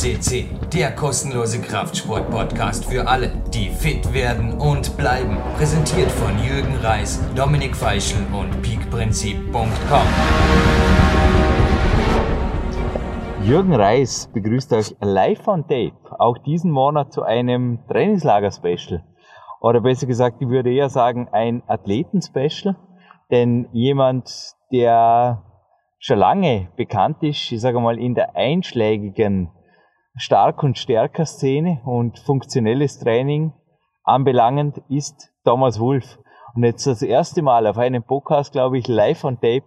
CC, der kostenlose Kraftsport-Podcast für alle, die fit werden und bleiben. Präsentiert von Jürgen Reis, Dominik Feischl und peakprinzip.com. Jürgen Reis begrüßt euch live on tape, auch diesen Monat zu einem Trainingslager-Special. Oder besser gesagt, ich würde eher sagen, ein Athleten-Special. Denn jemand, der schon lange bekannt ist, ich sage mal, in der einschlägigen Stark- und Stärker-Szene und funktionelles Training anbelangend, ist Thomas Wulff. Und jetzt das erste Mal auf einem Podcast, glaube ich, live on tape,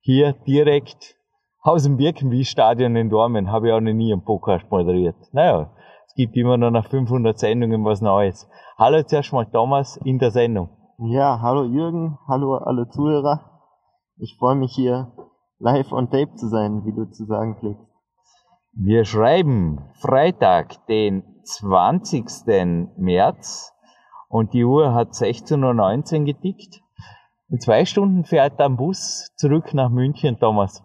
hier direkt aus dem Birkenwie-Stadion in Dormen, habe ich auch noch nie einen Podcast moderiert. Naja, es gibt immer noch nach 500 Sendungen was Neues. Hallo zuerst mal Thomas in der Sendung. Ja, hallo Jürgen, hallo alle Zuhörer. Ich freue mich hier live on tape zu sein, wie du zu sagen pflegst. Wir schreiben Freitag, den 20. März und die Uhr hat 16.19 Uhr getickt. In zwei Stunden fährt der Bus zurück nach München, Thomas.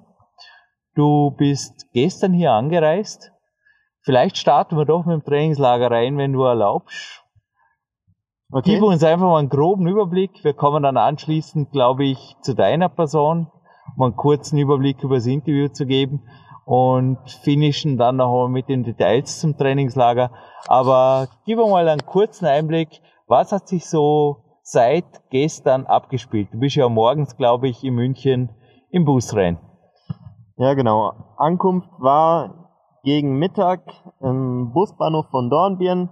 Du bist gestern hier angereist. Vielleicht starten wir doch mit dem Trainingslager rein, wenn du erlaubst. Okay. Gib uns einfach mal einen groben Überblick. Wir kommen dann anschließend, glaube ich, zu deiner Person mal einen kurzen Überblick über das Interview zu geben und finishen dann noch mit den Details zum Trainingslager. Aber gib mal einen kurzen Einblick, was hat sich so seit gestern abgespielt? Du bist ja morgens, glaube ich, in München im Bus rein. Ja, genau. Ankunft war gegen Mittag im Busbahnhof von Dornbirn.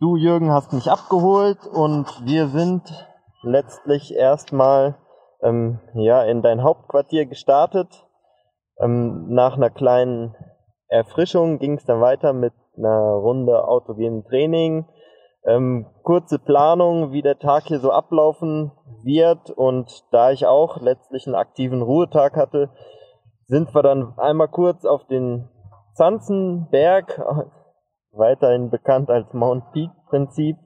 Du, Jürgen, hast mich abgeholt und wir sind letztlich erstmal ähm, ja, in dein Hauptquartier gestartet. Ähm, nach einer kleinen Erfrischung ging es dann weiter mit einer Runde autogenem Training. Ähm, kurze Planung, wie der Tag hier so ablaufen wird. Und da ich auch letztlich einen aktiven Ruhetag hatte, sind wir dann einmal kurz auf den Zanzenberg, weiterhin bekannt als Mount Peak Prinzip,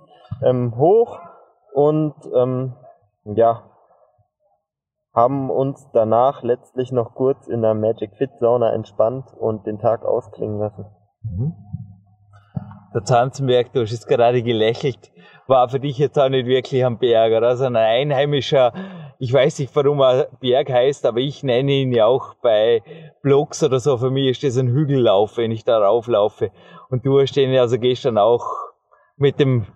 ähm, hoch und ähm, ja, haben uns danach letztlich noch kurz in der Magic Fit Sauna entspannt und den Tag ausklingen lassen. Mhm. Der Zanzenberg, du hast gerade gelächelt, war für dich jetzt auch nicht wirklich ein Berg, oder? Also ein einheimischer, ich weiß nicht, warum er Berg heißt, aber ich nenne ihn ja auch bei Blogs oder so. Für mich ist das ein Hügellauf, wenn ich da rauflaufe. Und du hast den also gestern auch mit dem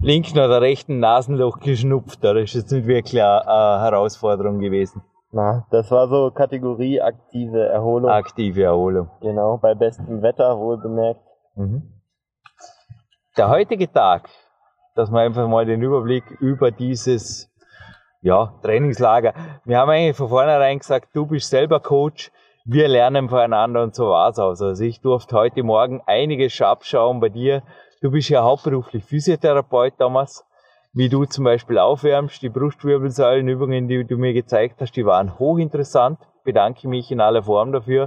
linken oder rechten Nasenloch geschnupft. Das ist jetzt nicht wirklich eine, eine Herausforderung gewesen. Na, das war so Kategorie aktive Erholung. Aktive Erholung. Genau, bei bestem Wetter wohlbemerkt. Mhm. Der heutige Tag, dass wir einfach mal den Überblick über dieses ja, Trainingslager. Wir haben eigentlich von vornherein gesagt, du bist selber Coach, wir lernen voneinander und so war's aus. Also ich durfte heute Morgen einiges abschauen bei dir, Du bist ja hauptberuflich Physiotherapeut damals. Wie du zum Beispiel aufwärmst, die Brustwirbelsäulenübungen, die du mir gezeigt hast, die waren hochinteressant. Bedanke mich in aller Form dafür.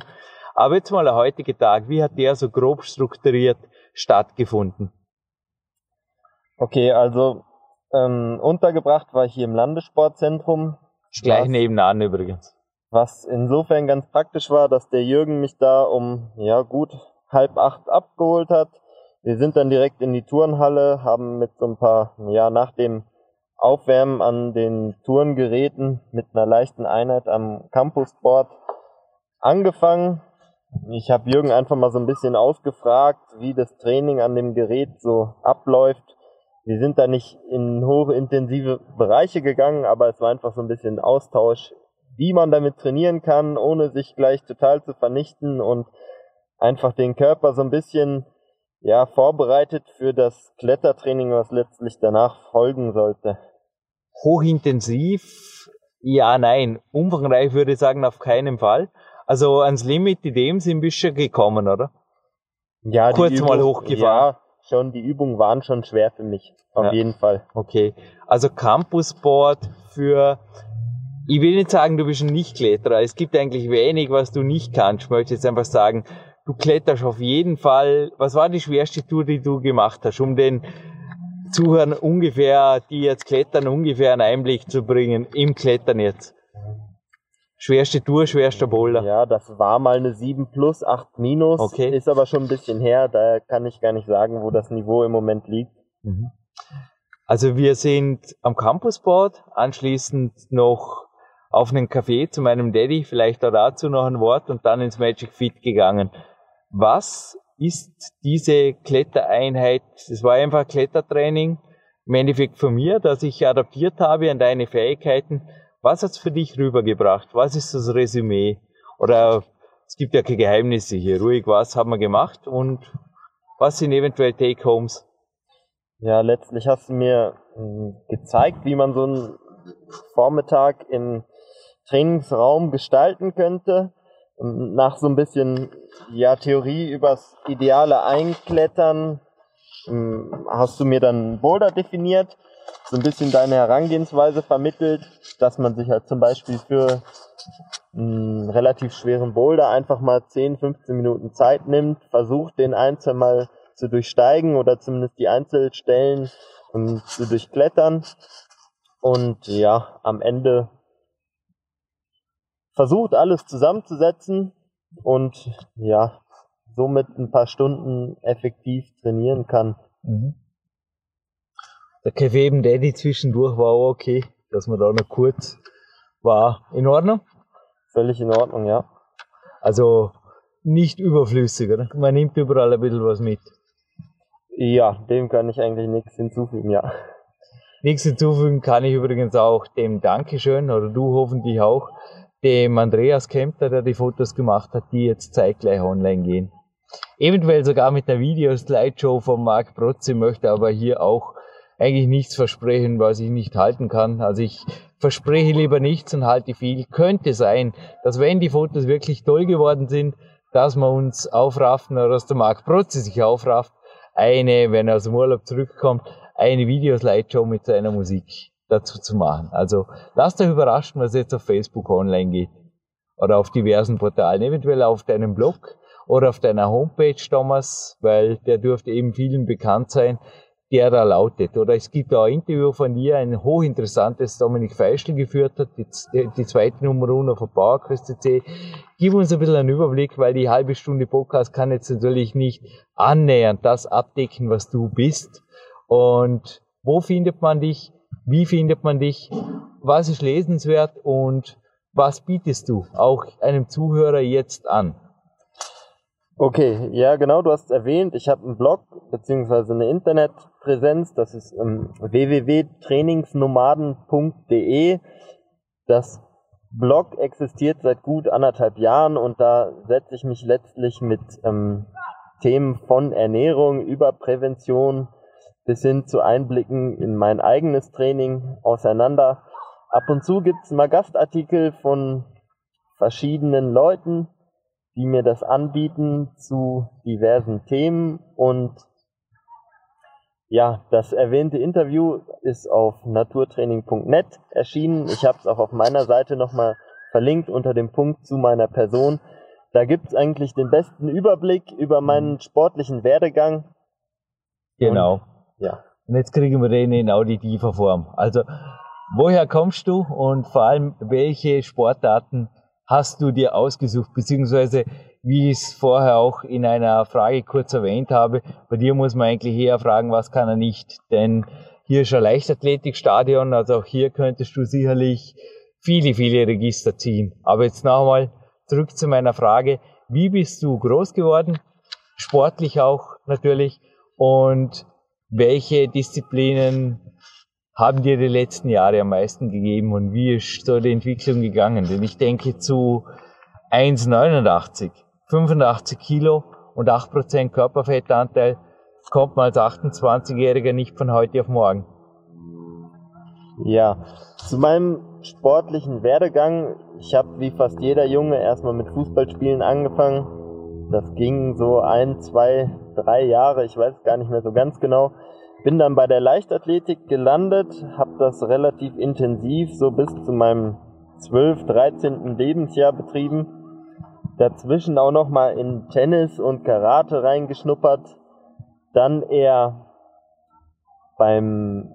Aber jetzt mal der heutige Tag, wie hat der so grob strukturiert stattgefunden? Okay, also ähm, untergebracht war ich hier im Landessportzentrum. Gleich nebenan übrigens. Was insofern ganz praktisch war, dass der Jürgen mich da um ja gut halb acht abgeholt hat wir sind dann direkt in die Turnhalle, haben mit so ein paar, ja, nach dem Aufwärmen an den Turngeräten mit einer leichten Einheit am Campusboard angefangen. Ich habe Jürgen einfach mal so ein bisschen ausgefragt, wie das Training an dem Gerät so abläuft. Wir sind da nicht in hochintensive Bereiche gegangen, aber es war einfach so ein bisschen Austausch, wie man damit trainieren kann, ohne sich gleich total zu vernichten und einfach den Körper so ein bisschen ja, vorbereitet für das Klettertraining, was letztlich danach folgen sollte. Hochintensiv? Ja, nein. Umfangreich würde ich sagen, auf keinen Fall. Also ans Limit in dem sind bist du gekommen, oder? Ja, kurz Übung, mal hochgefahren. Ja, schon, die Übungen waren schon schwer für mich. Auf ja. jeden Fall. Okay. Also Campusboard für, ich will nicht sagen, du bist ein Nichtkletterer. Es gibt eigentlich wenig, was du nicht kannst. Ich möchte jetzt einfach sagen, du kletterst auf jeden Fall. Was war die schwerste Tour, die du gemacht hast, um den Zuhörern ungefähr, die jetzt klettern, ungefähr einen Einblick zu bringen im Klettern jetzt? Schwerste Tour, schwerster Boulder. Ja, das war mal eine 7 plus, 8 minus. Okay. Ist aber schon ein bisschen her, daher kann ich gar nicht sagen, wo das Niveau im Moment liegt. Mhm. Also wir sind am Campusboard, anschließend noch auf einen Café zu meinem Daddy, vielleicht auch dazu noch ein Wort und dann ins Magic Fit gegangen. Was ist diese Klettereinheit? Es war einfach Klettertraining im Endeffekt von mir, dass ich adaptiert habe an deine Fähigkeiten. Was hat's für dich rübergebracht? Was ist das Resümee? Oder es gibt ja keine Geheimnisse hier. Ruhig, was haben wir gemacht und was sind eventuell Take-Homes? Ja, letztlich hast du mir äh, gezeigt, wie man so einen Vormittag im Trainingsraum gestalten könnte. Nach so ein bisschen ja, Theorie übers ideale Einklettern ähm, hast du mir dann Boulder definiert so ein bisschen deine Herangehensweise vermittelt, dass man sich halt zum Beispiel für einen relativ schweren Boulder einfach mal 10, 15 Minuten Zeit nimmt, versucht den ein, Mal zu durchsteigen oder zumindest die Einzelstellen um, zu durchklettern. Und ja, am Ende versucht alles zusammenzusetzen und ja, somit ein paar Stunden effektiv trainieren kann. Mhm. Der Kaffee eben Daddy zwischendurch war auch okay, dass man da noch kurz war. In Ordnung? Völlig in Ordnung, ja. Also nicht überflüssig, oder? Man nimmt überall ein bisschen was mit. Ja, dem kann ich eigentlich nichts hinzufügen, ja. Nichts hinzufügen kann ich übrigens auch dem Dankeschön, oder du hoffentlich auch, dem Andreas Kempter, der die Fotos gemacht hat, die jetzt zeitgleich online gehen. Eventuell sogar mit einer Video-Slideshow von Marc Protze, möchte aber hier auch eigentlich nichts versprechen, was ich nicht halten kann. Also ich verspreche lieber nichts und halte viel. Könnte sein, dass wenn die Fotos wirklich toll geworden sind, dass wir uns aufraffen oder dass der Marc Protze sich aufrafft, eine, wenn er aus dem Urlaub zurückkommt, eine Videoslideshow mit seiner Musik dazu zu machen. Also lasst euch überraschen, was jetzt auf Facebook online geht oder auf diversen Portalen, eventuell auf deinem Blog oder auf deiner Homepage, Thomas, weil der dürfte eben vielen bekannt sein der da lautet. Oder es gibt da ein Interview von dir, ein hochinteressantes Dominik Feischl geführt hat, die, die zweite Nummer uno von PowerQuest. Gib uns ein bisschen einen Überblick, weil die halbe Stunde Podcast kann jetzt natürlich nicht annähernd das abdecken, was du bist. Und wo findet man dich? Wie findet man dich? Was ist lesenswert und was bietest du auch einem Zuhörer jetzt an? Okay, ja genau, du hast erwähnt, ich habe einen Blog beziehungsweise eine Internetpräsenz, das ist ähm, www.trainingsnomaden.de. Das Blog existiert seit gut anderthalb Jahren und da setze ich mich letztlich mit ähm, Themen von Ernährung über Prävention bis hin zu Einblicken in mein eigenes Training auseinander. Ab und zu gibt's mal Gastartikel von verschiedenen Leuten, die mir das anbieten zu diversen Themen und ja, das erwähnte Interview ist auf naturtraining.net erschienen. Ich habe es auch auf meiner Seite nochmal verlinkt unter dem Punkt zu meiner Person. Da gibt es eigentlich den besten Überblick über meinen sportlichen Werdegang. Genau. Und, ja. Und jetzt kriegen wir den in auditiver Form. Also, woher kommst du und vor allem welche Sportarten hast du dir ausgesucht, beziehungsweise wie ich es vorher auch in einer Frage kurz erwähnt habe, bei dir muss man eigentlich eher fragen, was kann er nicht, denn hier ist ein Leichtathletikstadion, also auch hier könntest du sicherlich viele, viele Register ziehen. Aber jetzt nochmal zurück zu meiner Frage, wie bist du groß geworden? Sportlich auch natürlich. Und welche Disziplinen haben dir die letzten Jahre am meisten gegeben und wie ist so die Entwicklung gegangen? Denn ich denke zu 1,89, 85 Kilo und 8% Körperfettanteil kommt man als 28-Jähriger nicht von heute auf morgen. Ja, zu meinem sportlichen Werdegang, ich habe wie fast jeder Junge erstmal mit Fußballspielen angefangen. Das ging so ein, zwei, drei Jahre, ich weiß gar nicht mehr so ganz genau. Bin dann bei der Leichtathletik gelandet, habe das relativ intensiv so bis zu meinem 12, 13. Lebensjahr betrieben. Dazwischen auch noch mal in Tennis und Karate reingeschnuppert. Dann eher beim,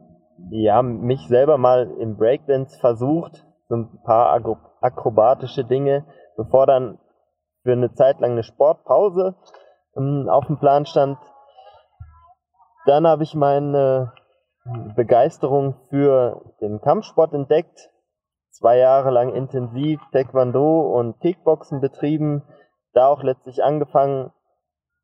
ja, mich selber mal im Breakdance versucht, so ein paar akrobatische Dinge, bevor dann für eine Zeit lang eine Sportpause ähm, auf dem Plan stand. Dann habe ich meine Begeisterung für den Kampfsport entdeckt, zwei Jahre lang intensiv Taekwondo und Kickboxen betrieben, da auch letztlich angefangen,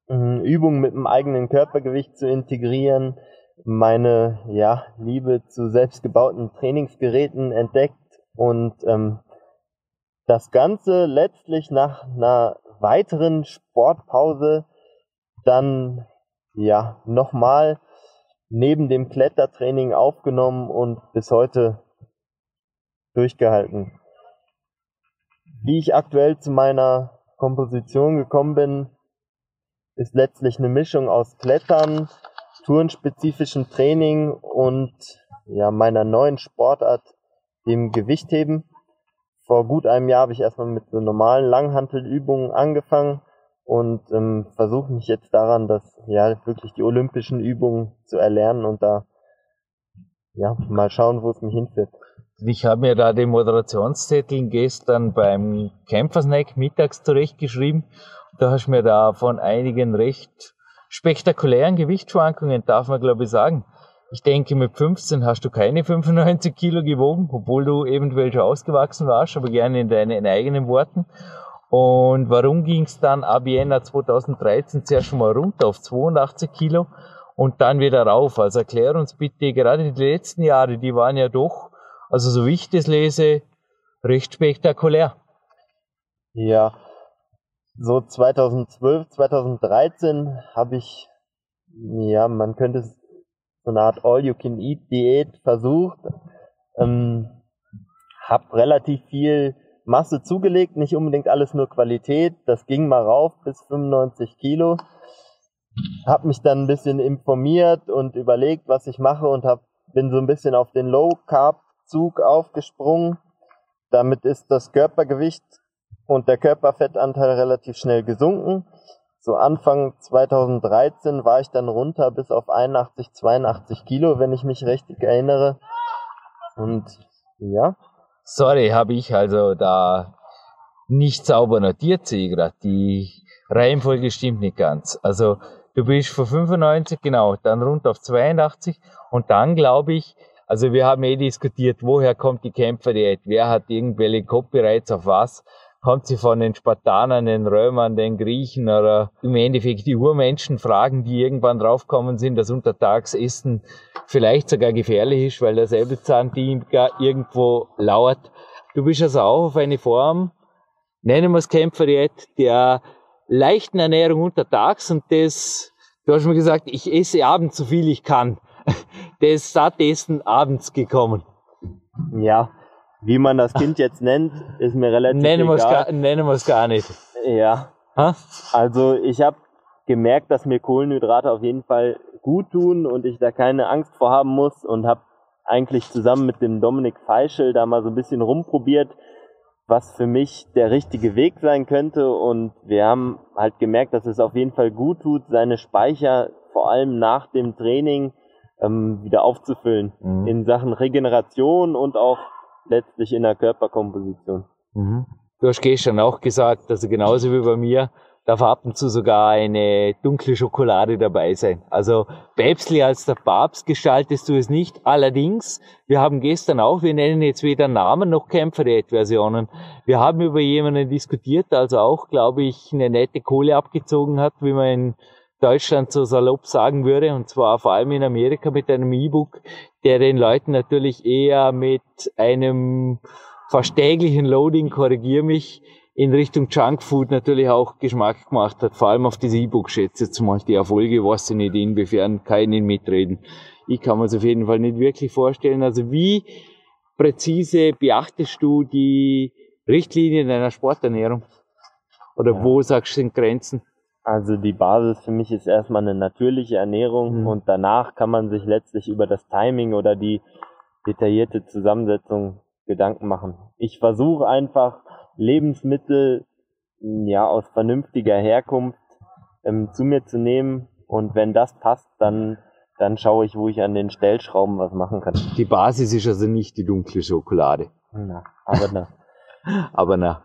ähm, Übungen mit dem eigenen Körpergewicht zu integrieren, meine ja, Liebe zu selbstgebauten Trainingsgeräten entdeckt und ähm, das Ganze letztlich nach einer weiteren Sportpause dann ja nochmal neben dem Klettertraining aufgenommen und bis heute durchgehalten. Wie ich aktuell zu meiner Komposition gekommen bin, ist letztlich eine Mischung aus Klettern, turnspezifischen Training und ja, meiner neuen Sportart, dem Gewichtheben. Vor gut einem Jahr habe ich erstmal mit so normalen Langhantelübungen angefangen und ähm, versuche mich jetzt daran, dass ja wirklich die olympischen Übungen zu erlernen und da ja mal schauen, wo es mich hinführt. Ich habe mir da den Moderationszettel gestern beim Kämpfersnack mittags zurechtgeschrieben. Da hast du mir da von einigen recht spektakulären Gewichtsschwankungen, darf man glaube ich sagen. Ich denke, mit 15 hast du keine 95 Kilo gewogen, obwohl du eventuell schon ausgewachsen warst, aber gerne in deinen eigenen Worten. Und warum ging es dann ab Jänner 2013 zuerst schon mal runter auf 82 Kilo und dann wieder rauf? Also erklär uns bitte, gerade die letzten Jahre, die waren ja doch, also so wie ich das lese, recht spektakulär. Ja, so 2012, 2013 habe ich, ja, man könnte es so eine Art All-You-Can-Eat-Diät versucht. Ähm, hab relativ viel Masse zugelegt, nicht unbedingt alles nur Qualität. Das ging mal rauf bis 95 Kilo. Hab mich dann ein bisschen informiert und überlegt, was ich mache und hab, bin so ein bisschen auf den Low-Carb-Zug aufgesprungen. Damit ist das Körpergewicht und der Körperfettanteil relativ schnell gesunken. So Anfang 2013 war ich dann runter bis auf 81, 82 Kilo, wenn ich mich richtig erinnere. Und ja. Sorry, habe ich also da nicht sauber notiert, sehe ich gerade. Die Reihenfolge stimmt nicht ganz. Also du bist von 95, genau, dann runter auf 82 und dann glaube ich, also wir haben eh diskutiert, woher kommt die Kämpferdiät, wer hat irgendwelche Copyrights auf was kommt sie von den Spartanern, den Römern, den Griechen oder im Endeffekt die Urmenschen fragen, die irgendwann draufkommen sind, dass Untertagsessen vielleicht sogar gefährlich ist, weil der Säbelzahntiger irgendwo lauert. Du bist also auch auf eine Form, nennen wir es Kämpferdiät, der leichten Ernährung untertags und das, du hast mir gesagt, ich esse abends so viel ich kann. Das Sattessen abends gekommen. Ja, wie man das Kind jetzt nennt, ist mir relativ nennen egal. Gar, nennen wir es gar nicht. Ja. Ha? Also ich habe gemerkt, dass mir Kohlenhydrate auf jeden Fall gut tun und ich da keine Angst vor haben muss und habe eigentlich zusammen mit dem Dominik Feischl da mal so ein bisschen rumprobiert, was für mich der richtige Weg sein könnte und wir haben halt gemerkt, dass es auf jeden Fall gut tut, seine Speicher vor allem nach dem Training ähm, wieder aufzufüllen mhm. in Sachen Regeneration und auch letztlich in der Körperkomposition. Mhm. Du hast gestern auch gesagt, dass genauso wie bei mir darf ab und zu sogar eine dunkle Schokolade dabei sein. Also päpstlich als der Papst gestaltest du es nicht. Allerdings, wir haben gestern auch, wir nennen jetzt weder Namen noch Kämpferdiät-Versionen. Wir haben über jemanden diskutiert, also auch, glaube ich, eine nette Kohle abgezogen hat, wie man in Deutschland so salopp sagen würde, und zwar vor allem in Amerika mit einem E-Book, der den Leuten natürlich eher mit einem fast täglichen Loading, korrigier mich, in Richtung Junkfood natürlich auch Geschmack gemacht hat, vor allem auf diese E-Book schätze jetzt mal die Erfolge, weiß ich nicht, inwiefern kann ich nicht mitreden. Ich kann mir es auf jeden Fall nicht wirklich vorstellen. Also wie präzise beachtest du die Richtlinien deiner Sporternährung? Oder ja. wo sagst du sind Grenzen? Also die Basis für mich ist erstmal eine natürliche Ernährung mhm. und danach kann man sich letztlich über das Timing oder die detaillierte Zusammensetzung Gedanken machen. Ich versuche einfach Lebensmittel ja aus vernünftiger Herkunft ähm, zu mir zu nehmen und wenn das passt, dann dann schaue ich, wo ich an den Stellschrauben was machen kann. Die Basis ist also nicht die dunkle Schokolade. Na, aber na. Aber na,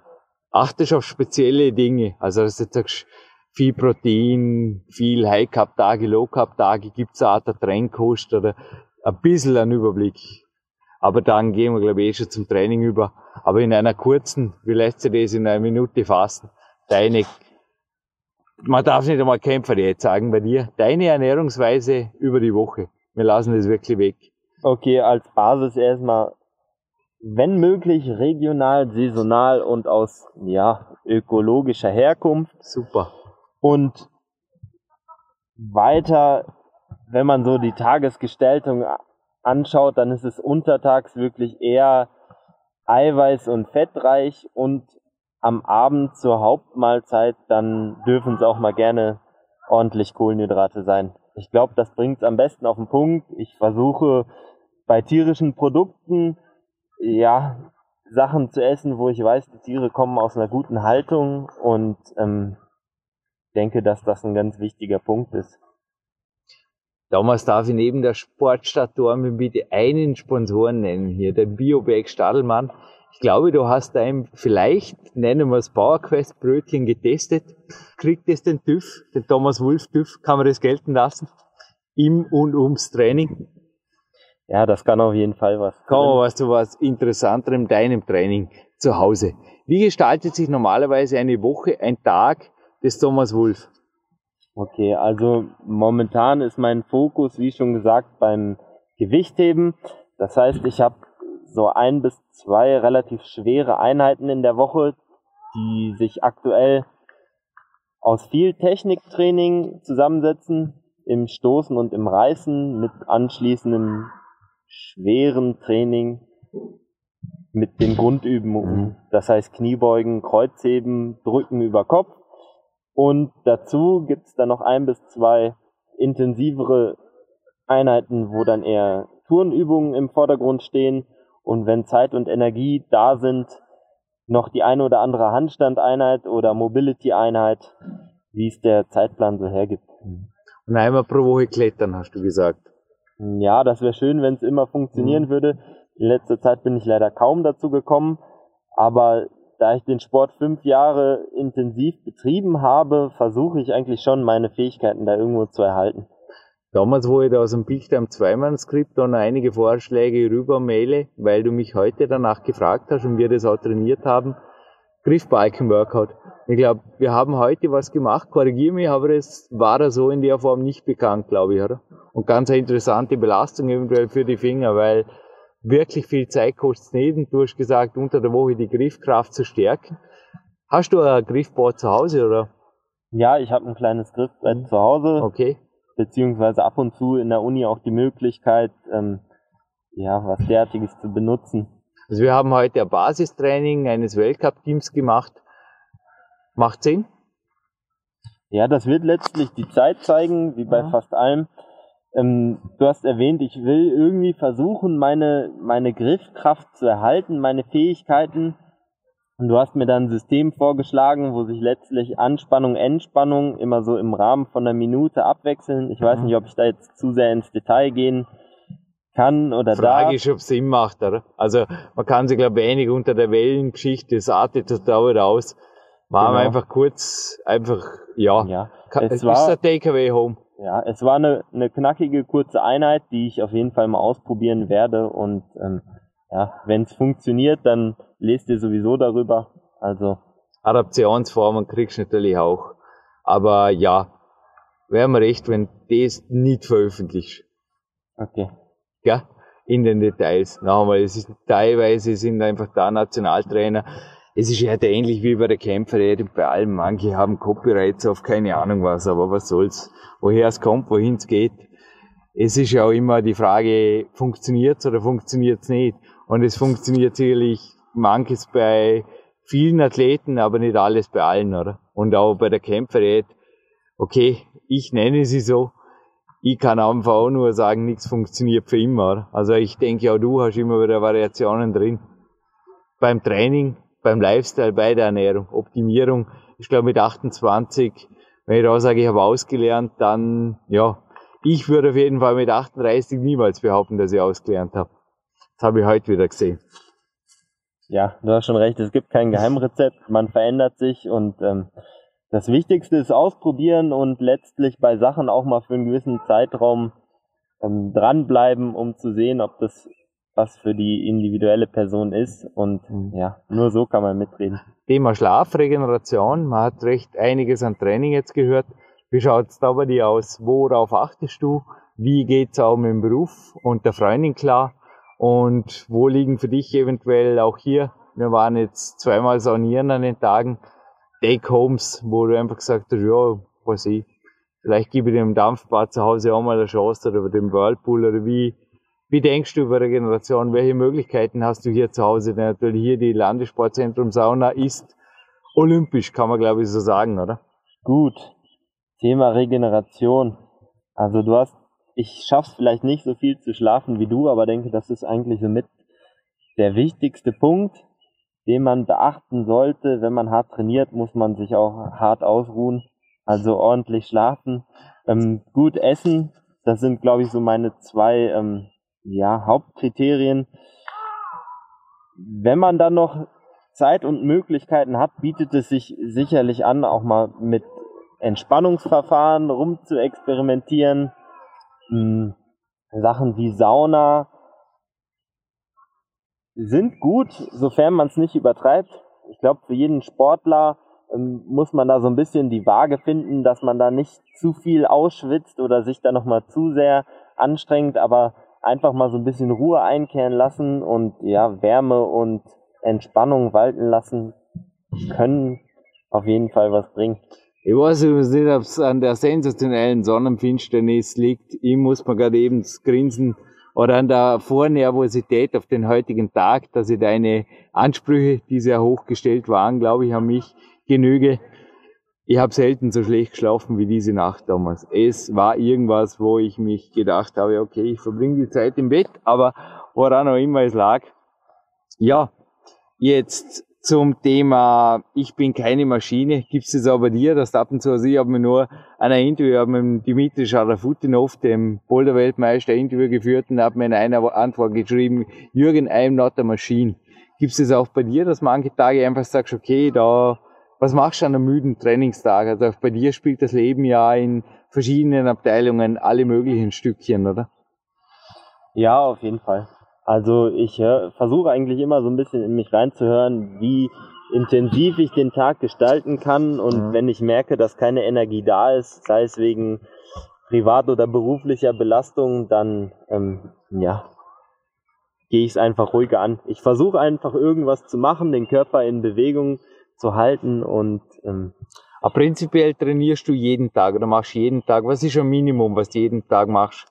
achtest auf spezielle Dinge. Also, dass du jetzt sagst, viel Protein, viel High Carb Tage, Low Carb Tage, gibt's auch der Trennkost oder ein bisschen einen Überblick. Aber dann gehen wir, glaube ich, eh schon zum Training über. Aber in einer kurzen, wie lässt sich das in einer Minute fassen? Deine, man darf nicht einmal Kämpfer jetzt sagen bei dir, deine Ernährungsweise über die Woche. Wir lassen das wirklich weg. Okay, als Basis erstmal, wenn möglich, regional, saisonal und aus, ja, ökologischer Herkunft. Super. Und weiter, wenn man so die Tagesgestaltung anschaut, dann ist es untertags wirklich eher eiweiß- und fettreich und am Abend zur Hauptmahlzeit, dann dürfen es auch mal gerne ordentlich Kohlenhydrate sein. Ich glaube, das bringt es am besten auf den Punkt. Ich versuche bei tierischen Produkten, ja, Sachen zu essen, wo ich weiß, die Tiere kommen aus einer guten Haltung und ähm, denke, dass das ein ganz wichtiger Punkt ist. Damals darf ich neben der Sportstadt Dormen bitte einen Sponsoren nennen hier, den Bioberg Stadelmann. Ich glaube, du hast einem vielleicht, nennen wir es Bauerquest Brötchen getestet. Kriegt es den TÜV, den Thomas Wolf TÜV, kann man das gelten lassen? Im und ums Training? Ja, das kann auf jeden Fall was. Kommen wir was zu was Interessanterem, deinem Training zu Hause. Wie gestaltet sich normalerweise eine Woche, ein Tag des Thomas Wolf? Okay, also momentan ist mein Fokus, wie schon gesagt, beim Gewichtheben. Das heißt, ich habe so ein bis zwei relativ schwere Einheiten in der Woche, die sich aktuell aus viel Techniktraining zusammensetzen, im Stoßen und im Reißen mit anschließendem schweren Training mit den Grundübungen. Das heißt Kniebeugen, Kreuzheben, Drücken über Kopf und dazu gibt es dann noch ein bis zwei intensivere Einheiten, wo dann eher Turnübungen im Vordergrund stehen und wenn Zeit und Energie da sind, noch die eine oder andere Handstandeinheit oder Mobility-Einheit, wie es der Zeitplan so hergibt. Und einmal pro Woche klettern, hast du gesagt. Ja, das wäre schön, wenn es immer funktionieren mhm. würde. In letzter Zeit bin ich leider kaum dazu gekommen, aber da ich den Sport fünf Jahre intensiv betrieben habe, versuche ich eigentlich schon meine Fähigkeiten da irgendwo zu erhalten. Damals, wo ich da aus dem Bildschirm Zweimann-Skript dann einige Vorschläge rüber maile, weil du mich heute danach gefragt hast und wir das auch trainiert haben, Griffbalken-Workout. Ich glaube, wir haben heute was gemacht, korrigiere mich, aber es war da so in der Form nicht bekannt, glaube ich, oder? Und ganz eine interessante Belastung eventuell für die Finger, weil wirklich viel Zeit kostet es nicht. Und du hast gesagt, unter der Woche die Griffkraft zu stärken. Hast du ein Griffboard zu Hause, oder? Ja, ich habe ein kleines Griffbrett mhm. zu Hause. Okay. Beziehungsweise ab und zu in der Uni auch die Möglichkeit, ähm, ja, was derartiges zu benutzen. Also wir haben heute ein Basistraining eines Weltcup-Teams gemacht. Macht Sinn? Ja, das wird letztlich die Zeit zeigen, wie bei ja. fast allem. Ähm, du hast erwähnt, ich will irgendwie versuchen, meine, meine Griffkraft zu erhalten, meine Fähigkeiten. Und du hast mir dann ein System vorgeschlagen, wo sich letztlich Anspannung, Entspannung immer so im Rahmen von einer Minute abwechseln. Ich weiß mhm. nicht, ob ich da jetzt zu sehr ins Detail gehen kann oder Frage ist, ob es Sinn macht, oder? Also man kann sich, glaube ich, wenig unter der Wellengeschichte, das artet total aus. Machen genau. wir einfach kurz, einfach, ja. ja. Es, es war, ist ein Takeaway Home. Ja, es war eine, eine knackige, kurze Einheit, die ich auf jeden Fall mal ausprobieren werde. Und ähm, ja, wenn es funktioniert, dann lest ihr sowieso darüber. Also Adaptionsformen kriegst du natürlich auch. Aber ja, wäre mir recht, wenn das nicht veröffentlicht. Okay. Ja, in den Details. Nochmal, es ist teilweise sind einfach da Nationaltrainer es ist ja ähnlich wie bei der Kämpferei bei allem. Manche haben Copyrights auf keine Ahnung was, aber was soll's. Woher es kommt, wohin es geht. Es ist ja auch immer die Frage, funktioniert's oder funktioniert's nicht? Und es funktioniert sicherlich manches bei vielen Athleten, aber nicht alles bei allen, oder? Und auch bei der Kämpferei, okay, ich nenne sie so, ich kann einfach auch nur sagen, nichts funktioniert für immer. Also ich denke, auch du hast immer wieder Variationen drin. Beim Training beim Lifestyle, bei der Ernährung, Optimierung. Ich glaube mit 28, wenn ich da sage, ich habe ausgelernt, dann ja, ich würde auf jeden Fall mit 38 niemals behaupten, dass ich ausgelernt habe. Das habe ich heute wieder gesehen. ja, du hast schon recht, es gibt kein Geheimrezept, man verändert sich und ähm, das Wichtigste ist ausprobieren und letztlich bei Sachen auch mal für einen gewissen Zeitraum ähm, dranbleiben, um zu sehen, ob das was für die individuelle Person ist. Und mhm. ja, nur so kann man mitreden. Thema Schlafregeneration. Man hat recht einiges an Training jetzt gehört. Wie schaut es da bei dir aus? Worauf achtest du? Wie geht's auch mit dem Beruf und der Freundin klar? Und wo liegen für dich eventuell auch hier? Wir waren jetzt zweimal saunieren an den Tagen. Take-Homes, wo du einfach gesagt hast, ja, was ich, vielleicht gebe ich dem Dampfbad zu Hause auch mal eine Chance oder dem Whirlpool oder wie, wie denkst du über Regeneration? Welche Möglichkeiten hast du hier zu Hause? Natürlich hier die Landessportzentrum Sauna ist olympisch, kann man glaube ich so sagen, oder? Gut. Thema Regeneration. Also du hast, ich schaff's vielleicht nicht so viel zu schlafen wie du, aber denke, das ist eigentlich so mit der wichtigste Punkt den man beachten sollte. Wenn man hart trainiert, muss man sich auch hart ausruhen, also ordentlich schlafen, ähm, gut essen. Das sind, glaube ich, so meine zwei ähm, ja, Hauptkriterien. Wenn man dann noch Zeit und Möglichkeiten hat, bietet es sich sicherlich an, auch mal mit Entspannungsverfahren rum zu experimentieren. Hm, Sachen wie Sauna, sind gut, sofern man es nicht übertreibt. Ich glaube, für jeden Sportler ähm, muss man da so ein bisschen die Waage finden, dass man da nicht zu viel ausschwitzt oder sich da nochmal zu sehr anstrengt, aber einfach mal so ein bisschen Ruhe einkehren lassen und ja, Wärme und Entspannung walten lassen können auf jeden Fall was bringen. Ich weiß übrigens nicht, ob es an der sensationellen Sonnenfinsternis liegt. Ich muss mir gerade eben grinsen oder an der Vornervosität auf den heutigen Tag, dass ich deine Ansprüche, die sehr hoch gestellt waren, glaube ich, an mich genüge. Ich habe selten so schlecht geschlafen wie diese Nacht damals. Es war irgendwas, wo ich mich gedacht habe, okay, ich verbringe die Zeit im Bett, aber woran auch immer es lag. Ja, jetzt zum Thema Ich bin keine Maschine. Gibt es das auch bei dir, dass ab und zu, also ich habe mir nur ein Interview mit Dimitri Scharafutinov, dem Boulder-Weltmeister, Interview geführt und habe mir in einer Antwort geschrieben, Jürgen, I'm not a machine. Gibt es das auch bei dir, dass manche Tage einfach sagst, okay, da, was machst du an einem müden Trainingstag? Also bei dir spielt das Leben ja in verschiedenen Abteilungen alle möglichen Stückchen, oder? Ja, auf jeden Fall. Also ich äh, versuche eigentlich immer so ein bisschen in mich reinzuhören, wie intensiv ich den Tag gestalten kann und mhm. wenn ich merke, dass keine Energie da ist, sei es wegen privat oder beruflicher Belastung, dann ähm, ja, gehe ich es einfach ruhiger an. Ich versuche einfach irgendwas zu machen, den Körper in Bewegung zu halten und ähm, aber prinzipiell trainierst du jeden Tag oder machst jeden Tag. Was ist ein Minimum, was du jeden Tag machst?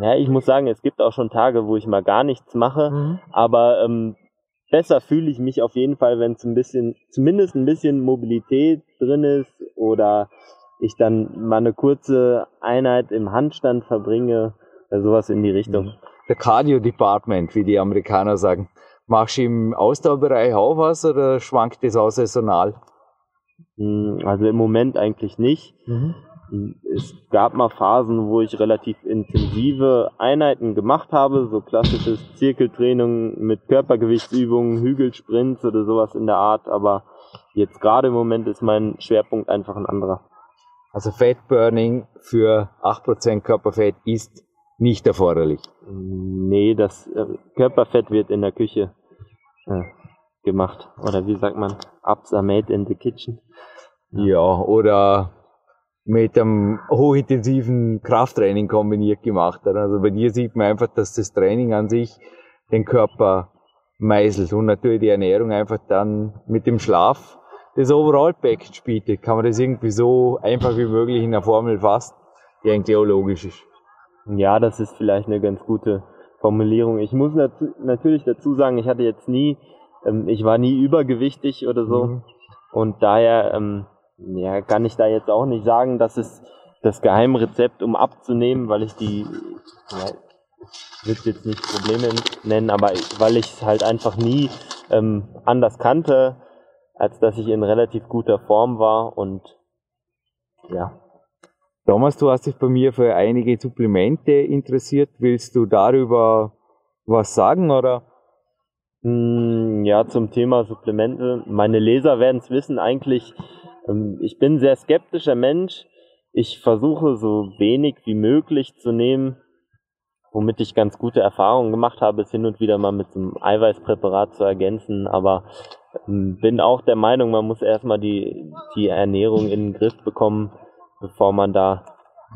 Ja, ich muss sagen, es gibt auch schon Tage, wo ich mal gar nichts mache, mhm. aber ähm, besser fühle ich mich auf jeden Fall, wenn es ein bisschen, zumindest ein bisschen Mobilität drin ist oder ich dann mal eine kurze Einheit im Handstand verbringe, oder sowas in die Richtung. Mhm. Der Cardio Department, wie die Amerikaner sagen. Machst du im Ausdauerbereich auch was oder schwankt das auch saisonal? Hm, also im Moment eigentlich nicht. Mhm. Es gab mal Phasen, wo ich relativ intensive Einheiten gemacht habe, so klassisches Zirkeltraining mit Körpergewichtsübungen, Hügelsprints oder sowas in der Art, aber jetzt gerade im Moment ist mein Schwerpunkt einfach ein anderer. Also Fettburning für 8% Körperfett ist nicht erforderlich. Nee, das äh, Körperfett wird in der Küche äh, gemacht. Oder wie sagt man? Ups are made in the kitchen. Ja, oder mit einem hochintensiven Krafttraining kombiniert gemacht hat. Also bei dir sieht man einfach, dass das Training an sich den Körper meißelt und natürlich die Ernährung einfach dann mit dem Schlaf das Overall-Package bietet. Kann man das irgendwie so einfach wie möglich in der Formel fassen, die eigentlich auch logisch ist. Ja, das ist vielleicht eine ganz gute Formulierung. Ich muss nat natürlich dazu sagen, ich hatte jetzt nie, ähm, ich war nie übergewichtig oder so. Mhm. Und daher ähm, ja, kann ich da jetzt auch nicht sagen, dass es das Geheimrezept, um abzunehmen, weil ich die, ja, wird jetzt nicht Probleme nennen, aber weil ich es halt einfach nie ähm, anders kannte, als dass ich in relativ guter Form war und ja. Thomas, du hast dich bei mir für einige Supplemente interessiert. Willst du darüber was sagen oder? Hm, ja, zum Thema Supplemente. Meine Leser werden es wissen, eigentlich, ähm, ich bin ein sehr skeptischer Mensch. Ich versuche so wenig wie möglich zu nehmen, womit ich ganz gute Erfahrungen gemacht habe, es hin und wieder mal mit einem Eiweißpräparat zu ergänzen, aber ähm, bin auch der Meinung, man muss erstmal die, die Ernährung in den Griff bekommen, bevor man da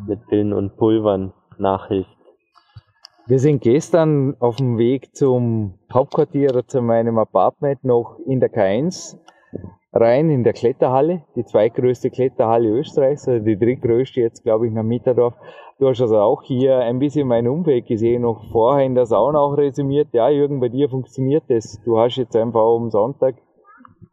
mit Pillen und Pulvern nachhilft. Wir sind gestern auf dem Weg zum Hauptquartier, zu meinem Apartment noch in der K1 rein, in der Kletterhalle, die zweitgrößte Kletterhalle Österreichs, also die drittgrößte jetzt, glaube ich, nach Mitterdorf. Du hast also auch hier ein bisschen mein Umfeld gesehen, noch vorher in der Sauna auch resümiert. Ja, Jürgen, bei dir funktioniert das. Du hast jetzt einfach am Sonntag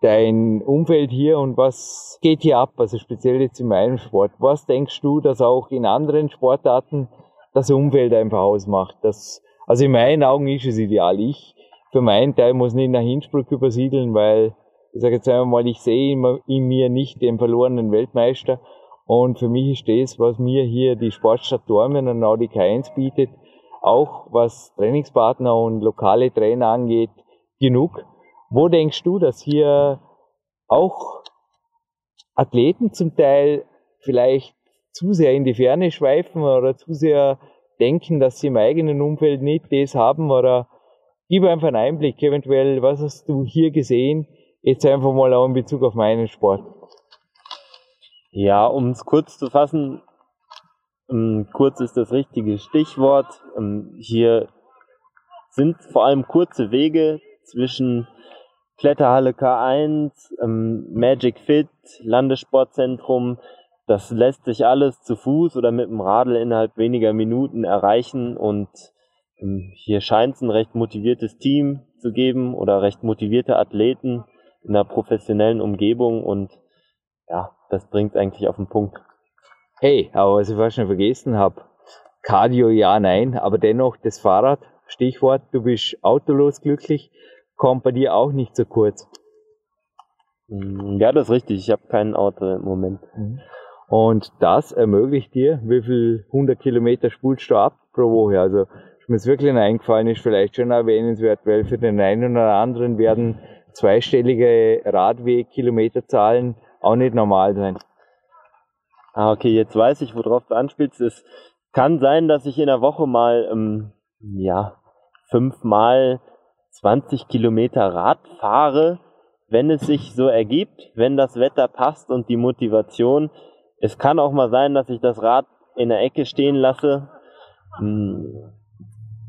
dein Umfeld hier und was geht hier ab, also speziell jetzt in meinem Sport. Was denkst du, dass auch in anderen Sportarten das Umfeld einfach ausmacht. Das, also in meinen Augen ist es ideal. Ich für meinen Teil muss nicht nach Innsbruck übersiedeln, weil ich sage jetzt einmal, ich sehe in mir nicht den verlorenen Weltmeister. Und für mich ist das, was mir hier die Sportstadt Dormen und auch die K1 bietet, auch was Trainingspartner und lokale Trainer angeht, genug. Wo denkst du, dass hier auch Athleten zum Teil vielleicht zu sehr in die Ferne schweifen oder zu sehr denken, dass sie im eigenen Umfeld nicht das haben oder gib einfach einen Einblick, eventuell, was hast du hier gesehen, jetzt einfach mal auch in Bezug auf meinen Sport. Ja, um es kurz zu fassen, um, kurz ist das richtige Stichwort. Um, hier sind vor allem kurze Wege zwischen Kletterhalle K1, um, Magic Fit, Landessportzentrum, das lässt sich alles zu Fuß oder mit dem Radl innerhalb weniger Minuten erreichen und ähm, hier scheint es ein recht motiviertes Team zu geben oder recht motivierte Athleten in einer professionellen Umgebung und ja, das bringt eigentlich auf den Punkt. Hey, aber was ich fast schon vergessen habe, Cardio ja, nein, aber dennoch das Fahrrad, Stichwort, du bist autolos glücklich, kommt bei dir auch nicht so kurz. Mm, ja, das ist richtig. Ich habe kein Auto im Moment. Mhm. Und das ermöglicht dir, wie viel 100 Kilometer spulst du ab pro Woche. Also, was mir jetzt wirklich eingefallen ist, vielleicht schon erwähnenswert, weil für den einen oder anderen werden zweistellige Radweg-Kilometerzahlen auch nicht normal sein. Ah, okay, jetzt weiß ich, worauf du anspielst. Es kann sein, dass ich in der Woche mal, ähm, ja, fünfmal 20 Kilometer Rad fahre, wenn es sich so ergibt, wenn das Wetter passt und die Motivation. Es kann auch mal sein, dass ich das Rad in der Ecke stehen lasse. Hm,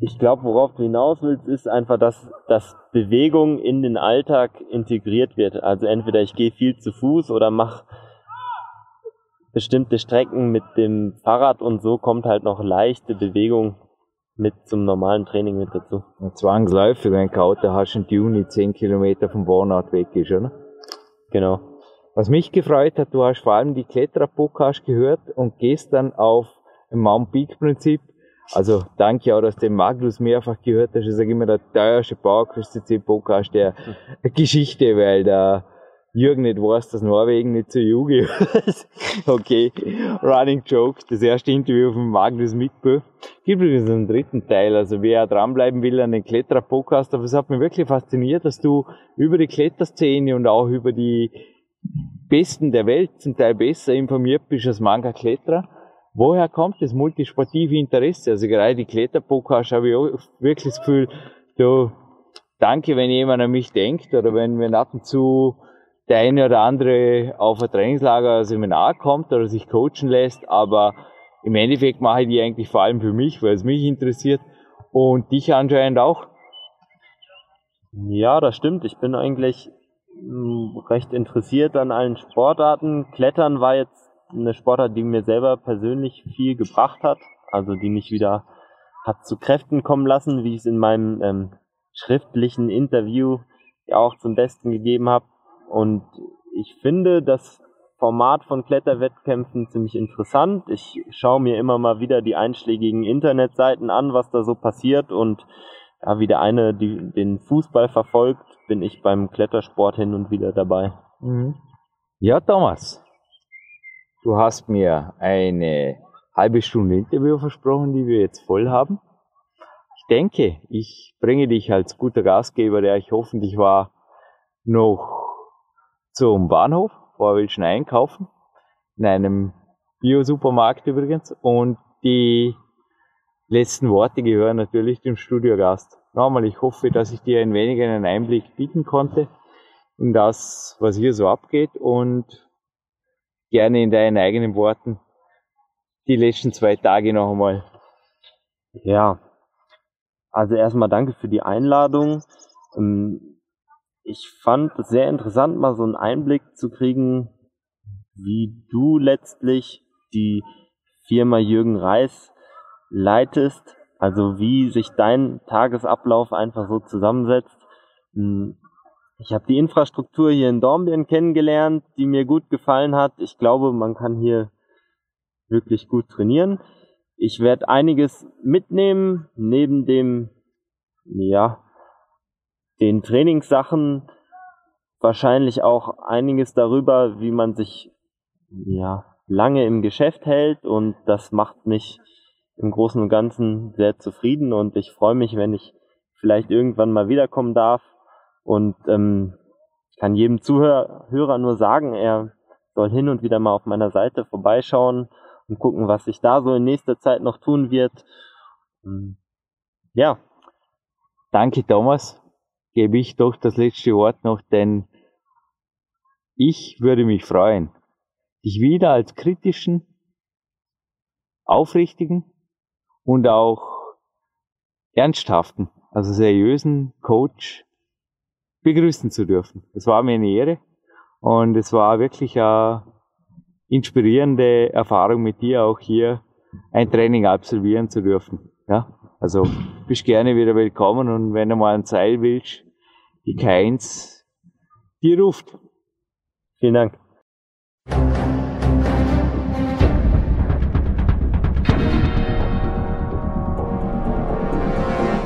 ich glaube, worauf du hinaus willst, ist einfach, dass, dass Bewegung in den Alltag integriert wird. Also entweder ich gehe viel zu Fuß oder mache bestimmte Strecken mit dem Fahrrad und so kommt halt noch leichte Bewegung mit zum normalen Training mit dazu. Zwangsläufig, wenn du Auto hast und die Juni 10 Kilometer vom Wohnort weg ist, oder? Genau. Was mich gefreut hat, du hast vor allem die Kletterer-Podcast gehört und gehst dann auf ein Mount Peak-Prinzip. Also danke auch, dass du den Magnus mehrfach gehört hast. Ich sage immer, der teuerste PowerQuest-Podcast der Geschichte, weil der Jürgen nicht weiß, dass Norwegen nicht zur EU gehört. okay, Running Joke, das erste Interview von Magnus Mitbö. Gibt übrigens einen dritten Teil, also wer dranbleiben will an den Kletterer-Podcast, aber es hat mich wirklich fasziniert, dass du über die Kletterszene und auch über die Besten der Welt, zum Teil besser informiert bist als mancher Kletterer. Woher kommt das multisportive Interesse? Also gerade die Kletterpodcast habe ich auch wirklich das Gefühl, du, danke, wenn jemand an mich denkt oder wenn, wenn ab und zu der eine oder andere auf ein Trainingslager, ein Seminar kommt oder sich coachen lässt, aber im Endeffekt mache ich die eigentlich vor allem für mich, weil es mich interessiert und dich anscheinend auch. Ja, das stimmt. Ich bin eigentlich recht interessiert an allen Sportarten. Klettern war jetzt eine Sportart, die mir selber persönlich viel gebracht hat, also die mich wieder hat zu Kräften kommen lassen, wie ich es in meinem ähm, schriftlichen Interview ja auch zum Besten gegeben habe. Und ich finde das Format von Kletterwettkämpfen ziemlich interessant. Ich schaue mir immer mal wieder die einschlägigen Internetseiten an, was da so passiert und ja, wie der eine die, den Fußball verfolgt, bin ich beim Klettersport hin und wieder dabei. Mhm. Ja, Thomas, du hast mir eine halbe Stunde Interview versprochen, die wir jetzt voll haben. Ich denke, ich bringe dich als guter Gastgeber, der ich hoffentlich war, noch zum Bahnhof, vorher willst du einkaufen, in einem Bio-Supermarkt übrigens, und die letzten Worte gehören natürlich dem Studiogast. Nochmal, ich hoffe, dass ich dir ein wenig einen Einblick bieten konnte in das, was hier so abgeht und gerne in deinen eigenen Worten die letzten zwei Tage noch einmal. Ja, also erstmal danke für die Einladung. Ich fand es sehr interessant, mal so einen Einblick zu kriegen, wie du letztlich die Firma Jürgen Reis leitest, also wie sich dein Tagesablauf einfach so zusammensetzt. Hm, ich habe die Infrastruktur hier in Dornbirn kennengelernt, die mir gut gefallen hat. Ich glaube, man kann hier wirklich gut trainieren. Ich werde einiges mitnehmen, neben dem, ja, den Trainingssachen wahrscheinlich auch einiges darüber, wie man sich, ja, lange im Geschäft hält und das macht mich im Großen und Ganzen sehr zufrieden und ich freue mich, wenn ich vielleicht irgendwann mal wiederkommen darf und ähm, kann jedem Zuhörer nur sagen, er soll hin und wieder mal auf meiner Seite vorbeischauen und gucken, was sich da so in nächster Zeit noch tun wird. Ja. Danke, Thomas. Gebe ich doch das letzte Wort noch, denn ich würde mich freuen, dich wieder als kritischen, aufrichtigen und auch ernsthaften, also seriösen Coach begrüßen zu dürfen. Es war mir eine Ehre und es war wirklich eine inspirierende Erfahrung mit dir auch hier ein Training absolvieren zu dürfen. Ja, also bist gerne wieder willkommen und wenn du mal ein Seil willst, die K1 die ruft. Vielen Dank.